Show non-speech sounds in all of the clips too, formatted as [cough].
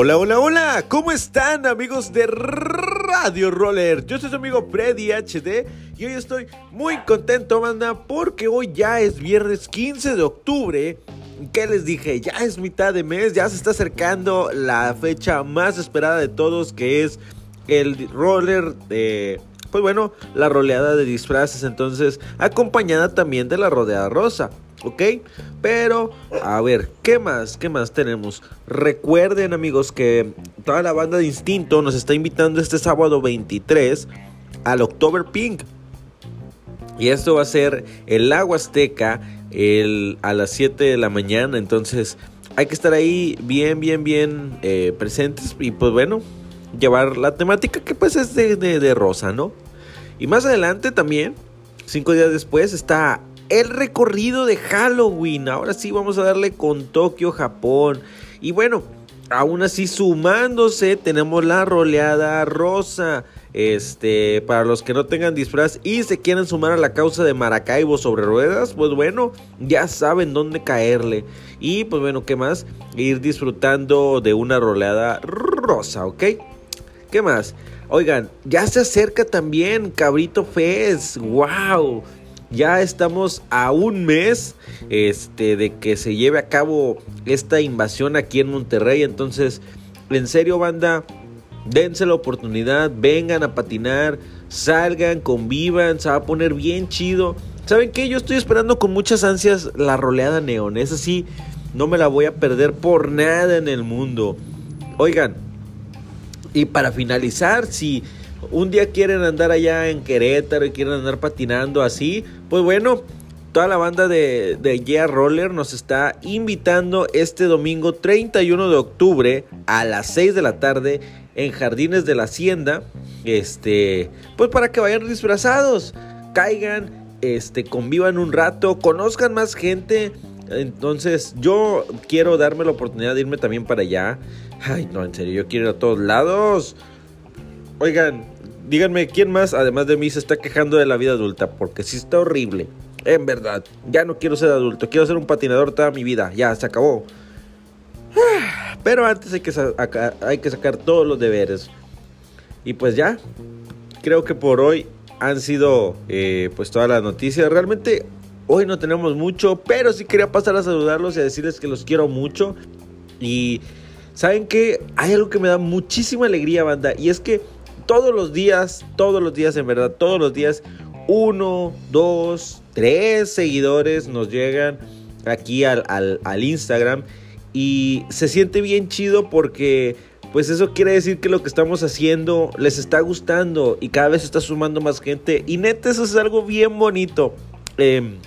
Hola, hola, hola, ¿cómo están amigos de Radio Roller? Yo soy su amigo Freddy HD y hoy estoy muy contento, banda, porque hoy ya es viernes 15 de octubre. ¿Qué les dije? Ya es mitad de mes, ya se está acercando la fecha más esperada de todos, que es el roller de... Pues bueno, la roleada de disfraces, entonces acompañada también de la rodeada rosa. ¿Ok? Pero, a ver, ¿qué más? ¿Qué más tenemos? Recuerden, amigos, que toda la banda de Instinto nos está invitando este sábado 23 al October Pink. Y esto va a ser el Lago Azteca el, a las 7 de la mañana. Entonces, hay que estar ahí bien, bien, bien eh, presentes. Y pues bueno, llevar la temática que pues es de, de rosa, ¿no? Y más adelante también, cinco días después, está el recorrido de Halloween. Ahora sí vamos a darle con Tokio, Japón. Y bueno, aún así sumándose tenemos la roleada rosa. Este, para los que no tengan disfraz y se quieren sumar a la causa de Maracaibo sobre ruedas, pues bueno, ya saben dónde caerle. Y pues bueno, ¿qué más? Ir disfrutando de una roleada rosa, ¿ok? ¿Qué más? Oigan, ya se acerca también Cabrito Fest. ¡Wow! Ya estamos a un mes este, de que se lleve a cabo esta invasión aquí en Monterrey. Entonces, en serio, banda, dense la oportunidad, vengan a patinar, salgan, convivan, se va a poner bien chido. ¿Saben qué? Yo estoy esperando con muchas ansias la roleada neón. Es así, no me la voy a perder por nada en el mundo. Oigan, y para finalizar, si un día quieren andar allá en Querétaro y quieren andar patinando así, pues bueno, toda la banda de, de Yeah Roller nos está invitando este domingo 31 de octubre a las 6 de la tarde en Jardines de la Hacienda. Este, pues para que vayan disfrazados, caigan, este, convivan un rato, conozcan más gente. Entonces, yo quiero darme la oportunidad de irme también para allá. Ay, no, en serio, yo quiero ir a todos lados. Oigan, díganme quién más, además de mí, se está quejando de la vida adulta, porque si está horrible. En verdad, ya no quiero ser adulto, quiero ser un patinador toda mi vida, ya se acabó. [sighs] Pero antes hay que, hay que sacar todos los deberes. Y pues ya, creo que por hoy han sido eh, pues todas las noticias. Realmente hoy no tenemos mucho, pero sí quería pasar a saludarlos y a decirles que los quiero mucho. Y saben que hay algo que me da muchísima alegría, banda, y es que todos los días, todos los días, en verdad, todos los días, uno, dos, tres seguidores nos llegan aquí al, Instagram y se siente bien chido porque pues eso quiere decir que lo que estamos haciendo les está gustando y cada vez está sumando más gente y neta eso es algo bien bonito. Eh,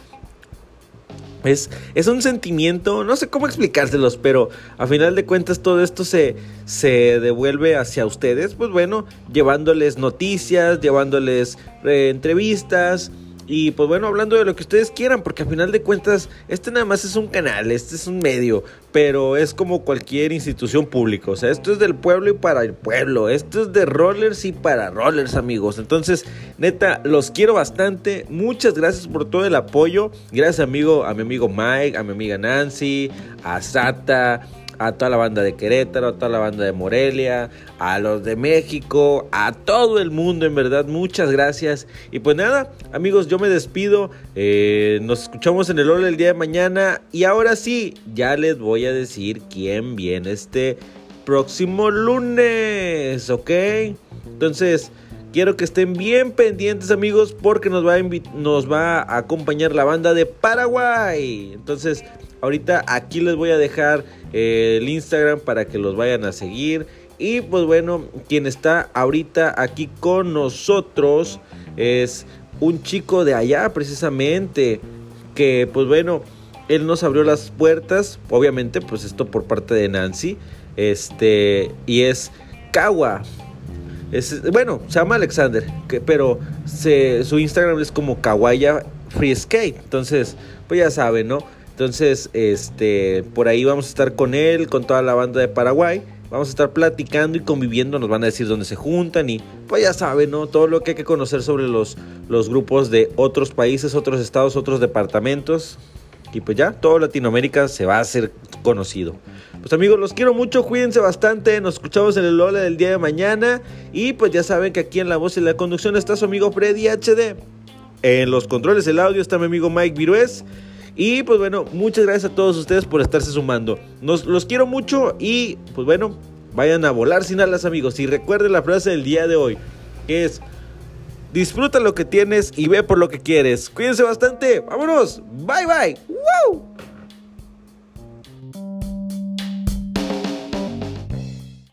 es, un sentimiento, no sé cómo explicárselos, pero a final de cuentas todo esto se, se devuelve hacia ustedes, pues bueno, llevándoles noticias, llevándoles eh, entrevistas, y pues bueno, hablando de lo que ustedes quieran, porque al final de cuentas, este nada más es un canal, este es un medio, pero es como cualquier institución pública. O sea, esto es del pueblo y para el pueblo. Esto es de rollers y para rollers, amigos. Entonces, neta, los quiero bastante. Muchas gracias por todo el apoyo. Gracias, amigo, a mi amigo Mike, a mi amiga Nancy, a Sata a toda la banda de Querétaro, a toda la banda de Morelia, a los de México, a todo el mundo, en verdad, muchas gracias. Y pues nada, amigos, yo me despido, eh, nos escuchamos en el Hola el día de mañana y ahora sí, ya les voy a decir quién viene este próximo lunes, ¿ok? Entonces... Quiero que estén bien pendientes amigos porque nos va, a acompañar la banda de Paraguay. Entonces ahorita aquí les voy a dejar eh, el Instagram para que los vayan a seguir. Y pues bueno, quien está ahorita aquí con nosotros es un chico de allá precisamente. Que pues bueno, él nos abrió las puertas. Obviamente pues esto por parte de Nancy. Este y es Kawa bueno, se llama Alexander, pero su Instagram es como Kawaya Free Skate. Entonces, pues ya saben, ¿no? Entonces, este, por ahí vamos a estar con él, con toda la banda de Paraguay. Vamos a estar platicando y conviviendo, nos van a decir dónde se juntan y pues ya saben, ¿no? Todo lo que hay que conocer sobre los, los grupos de otros países, otros estados, otros departamentos. Y pues ya, toda Latinoamérica se va a hacer conocido. Pues amigos, los quiero mucho, cuídense bastante, nos escuchamos en el Lola del día de mañana y pues ya saben que aquí en la voz y la conducción está su amigo Freddy HD. En los controles del audio está mi amigo Mike Virués. Y pues bueno, muchas gracias a todos ustedes por estarse sumando. Nos, los quiero mucho y pues bueno, vayan a volar sin alas amigos. Y recuerden la frase del día de hoy, que es, disfruta lo que tienes y ve por lo que quieres. Cuídense bastante, vámonos, bye bye. ¡Wow!